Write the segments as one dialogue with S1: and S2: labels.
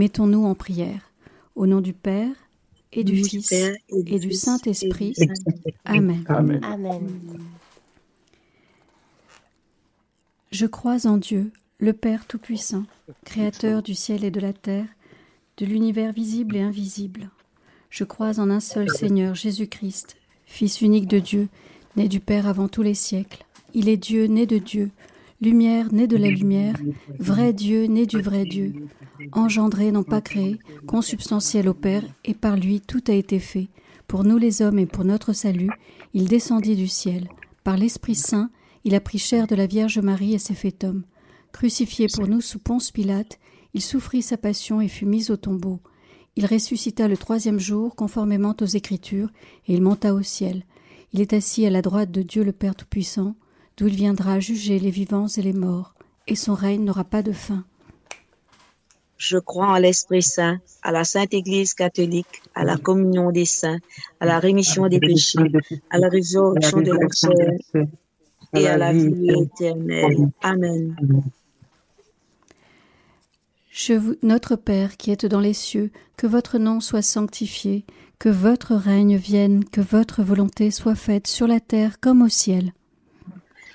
S1: Mettons-nous en prière. Au nom du Père et du Fils et du Saint-Esprit. Amen.
S2: Amen.
S1: Je crois en Dieu, le Père Tout-Puissant, Créateur du ciel et de la terre, de l'univers visible et invisible. Je crois en un seul Seigneur, Jésus-Christ, Fils unique de Dieu, né du Père avant tous les siècles. Il est Dieu, né de Dieu, lumière, né de la lumière, vrai Dieu, né du vrai Dieu, engendré, non pas créé, consubstantiel au Père, et par lui tout a été fait. Pour nous les hommes et pour notre salut, il descendit du ciel. Par l'Esprit Saint, il a pris chair de la Vierge Marie et s'est fait homme. Crucifié pour nous sous Ponce Pilate, il souffrit sa passion et fut mis au tombeau. Il ressuscita le troisième jour, conformément aux Écritures, et il monta au ciel. Il est assis à la droite de Dieu le Père Tout-Puissant, d'où il viendra juger les vivants et les morts, et son règne n'aura pas de fin.
S2: Je crois en l'Esprit Saint, à la Sainte Église catholique, à la communion des saints, à la rémission des péchés, à la résurrection de la chair et à la vie éternelle. Amen.
S1: Je vous, notre Père qui êtes dans les cieux, que votre nom soit sanctifié, que votre règne vienne, que votre volonté soit faite sur la terre comme au ciel.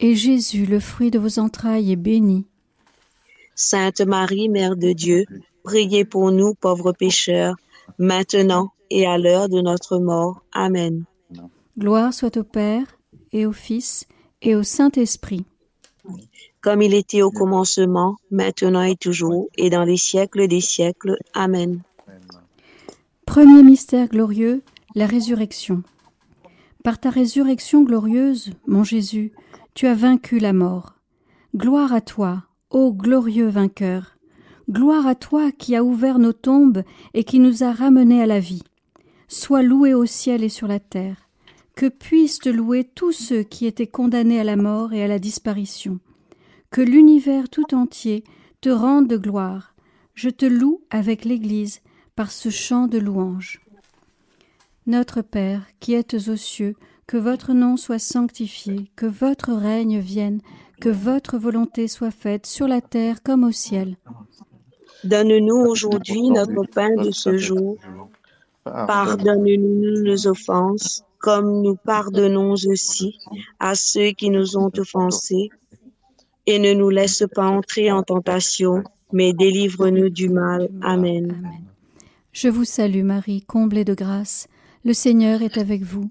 S1: et Jésus, le fruit de vos entrailles, est béni.
S2: Sainte Marie, Mère de Dieu, priez pour nous pauvres pécheurs, maintenant et à l'heure de notre mort. Amen.
S1: Gloire soit au Père, et au Fils, et au Saint-Esprit.
S2: Comme il était au commencement, maintenant et toujours, et dans les siècles des siècles. Amen.
S1: Premier mystère glorieux, la résurrection. Par ta résurrection glorieuse, mon Jésus, tu as vaincu la mort. Gloire à toi, ô glorieux vainqueur. Gloire à toi qui as ouvert nos tombes et qui nous a ramenés à la vie. Sois loué au ciel et sur la terre. Que puissent te louer tous ceux qui étaient condamnés à la mort et à la disparition. Que l'univers tout entier te rende de gloire. Je te loue avec l'Église par ce chant de louange. Notre Père, qui êtes aux cieux, que votre nom soit sanctifié, que votre règne vienne, que votre volonté soit faite sur la terre comme au ciel.
S2: Donne-nous aujourd'hui notre pain de ce jour. Pardonne-nous nos offenses, comme nous pardonnons aussi à ceux qui nous ont offensés. Et ne nous laisse pas entrer en tentation, mais délivre-nous du mal. Amen.
S1: Je vous salue Marie, comblée de grâce. Le Seigneur est avec vous.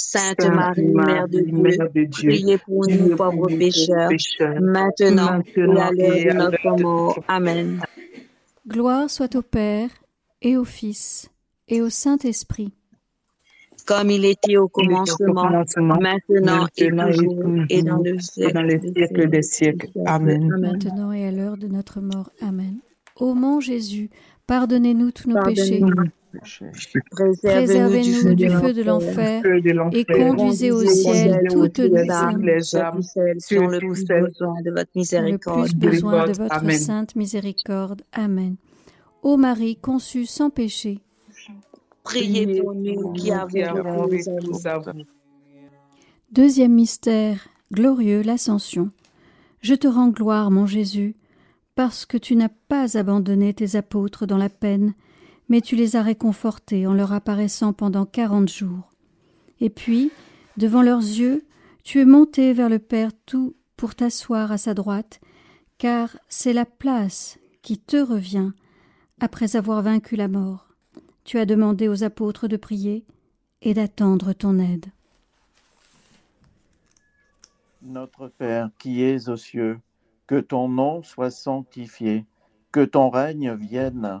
S2: Sainte Marie, Mère de Dieu, priez pour nous pauvres pécheurs, maintenant et à l'heure de notre mort. Amen.
S1: Gloire soit au Père, et au Fils, et au Saint-Esprit.
S2: Comme il était au commencement, maintenant et toujours, et dans le siècle des siècles. Amen.
S1: Maintenant et à l'heure de notre mort. Amen. Ô mon Jésus, pardonnez-nous tous nos péchés Préservez-nous du feu de l'enfer et conduisez au ciel toutes les âmes
S2: qui ont le plus besoin de votre miséricorde.
S1: Le plus besoin de votre sainte miséricorde. Amen. Ô Marie conçue sans péché,
S2: priez pour nous qui avons à vous.
S1: Deuxième mystère glorieux, l'ascension. Je te rends gloire, mon Jésus, parce que tu n'as pas abandonné tes apôtres dans la peine, mais tu les as réconfortés en leur apparaissant pendant quarante jours. Et puis, devant leurs yeux, tu es monté vers le Père tout pour t'asseoir à sa droite, car c'est la place qui te revient après avoir vaincu la mort. Tu as demandé aux apôtres de prier et d'attendre ton aide.
S3: Notre Père qui es aux cieux, que ton nom soit sanctifié, que ton règne vienne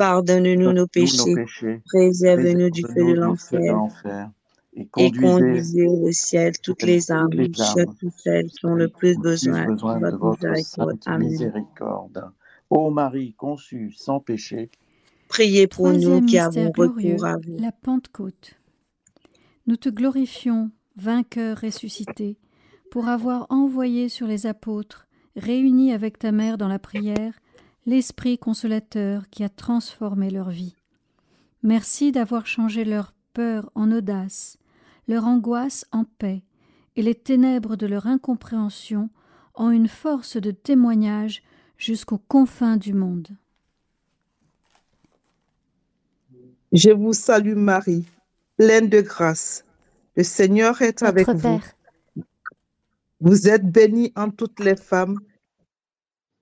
S2: Pardonne-nous nos péchés,
S3: péchés,
S2: préserve-nous du feu de l'enfer,
S3: et conduisez
S2: au ciel toutes les âmes, surtout celles qui ont le plus besoin de
S3: besoin de
S2: votre
S3: votre
S2: miséricorde. Amen.
S3: miséricorde. Ô Marie conçue sans péché,
S2: Priez pour nous
S1: Troisième
S2: qui
S1: mystère
S2: avons
S1: glorieux,
S2: recours à vous.
S1: la Pentecôte. Nous te glorifions, vainqueur ressuscité, pour avoir envoyé sur les apôtres, réunis avec ta mère dans la prière, l'Esprit consolateur qui a transformé leur vie. Merci d'avoir changé leur peur en audace, leur angoisse en paix, et les ténèbres de leur incompréhension en une force de témoignage jusqu'aux confins du monde.
S4: Je vous salue Marie, pleine de grâce. Le Seigneur est avec vous. Vous êtes bénie en toutes les femmes,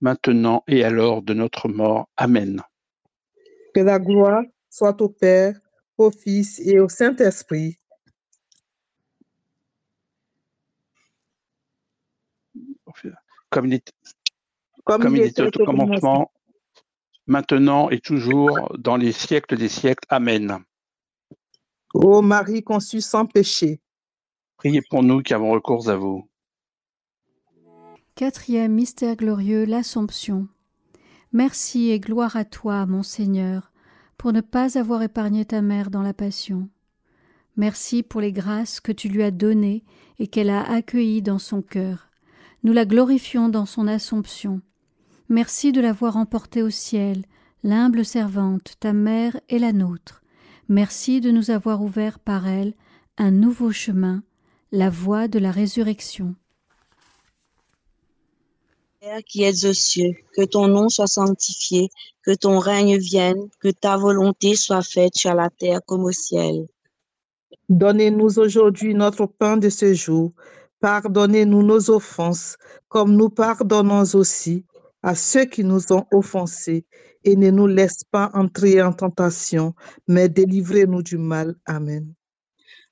S5: maintenant et à l'heure de notre mort. Amen.
S4: Que la gloire soit au Père, au Fils et au Saint-Esprit.
S5: Comme il, est-
S4: Comme,
S5: comme
S4: il
S5: il était au commencement, maintenant et toujours, dans les siècles des siècles. Amen.
S4: Ô Marie conçue sans péché,
S5: Priez pour nous qui avons recours à vous.
S1: Quatrième mystère glorieux, l'Assomption. Merci et gloire à toi, mon Seigneur, pour ne pas avoir épargné ta mère dans la passion. Merci pour les grâces que tu lui as données et qu'elle a accueillies dans son cœur. Nous la glorifions dans son Assomption. Merci de l'avoir emportée au ciel, l'humble servante, ta mère et la nôtre. Merci de nous avoir ouvert par elle un nouveau chemin, la voie de la résurrection.
S2: Père qui es aux cieux, que ton nom soit sanctifié, que ton règne vienne, que ta volonté soit faite sur la terre comme au ciel.
S4: donnez-nous aujourd'hui notre pain de ce jour. Pardonnez-nous nos offenses, comme nous pardonnons aussi à ceux qui nous ont offensés, et ne nous laisse pas entrer en tentation, mais délivrez-nous du mal. Amen.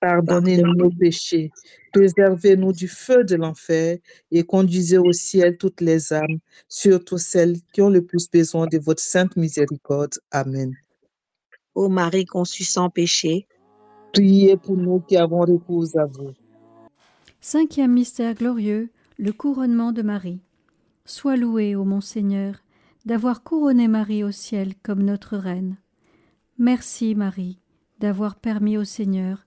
S4: Pardonnez-nous nos péchés, préservez-nous du feu de l'enfer et conduisez au ciel toutes les âmes, surtout celles qui ont le plus besoin de votre sainte miséricorde. Amen.
S2: Ô Marie conçue sans péché,
S4: Priez pour nous qui avons recours à vous.
S1: Cinquième mystère glorieux, le couronnement de Marie. Sois loué, ô mon Seigneur, d'avoir couronné Marie au ciel comme notre reine. Merci, Marie, d'avoir permis au Seigneur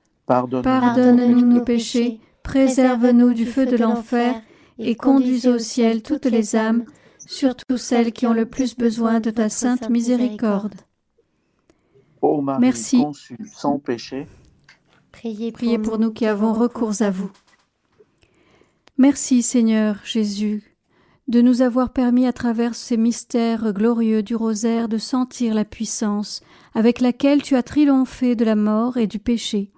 S1: pardonne-nous nos péchés, préserve-nous du feu de l'enfer, et conduis au ciel toutes les âmes, surtout celles qui ont le plus besoin de ta sainte miséricorde.
S3: Ô Marie Merci. sans péché,
S1: priez pour nous qui avons recours à vous. Merci Seigneur Jésus de nous avoir permis à travers ces mystères glorieux du rosaire de sentir la puissance avec laquelle tu as triomphé de la mort et du péché.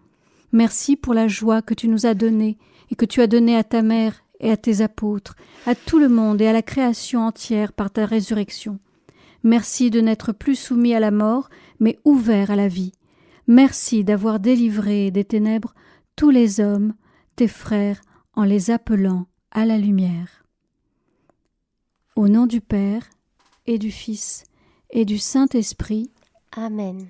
S1: Merci pour la joie que tu nous as donnée et que tu as donnée à ta mère et à tes apôtres, à tout le monde et à la création entière par ta résurrection. Merci de n'être plus soumis à la mort, mais ouvert à la vie. Merci d'avoir délivré des ténèbres tous les hommes, tes frères, en les appelant à la lumière. Au nom du Père, et du Fils, et du Saint-Esprit.
S6: Amen.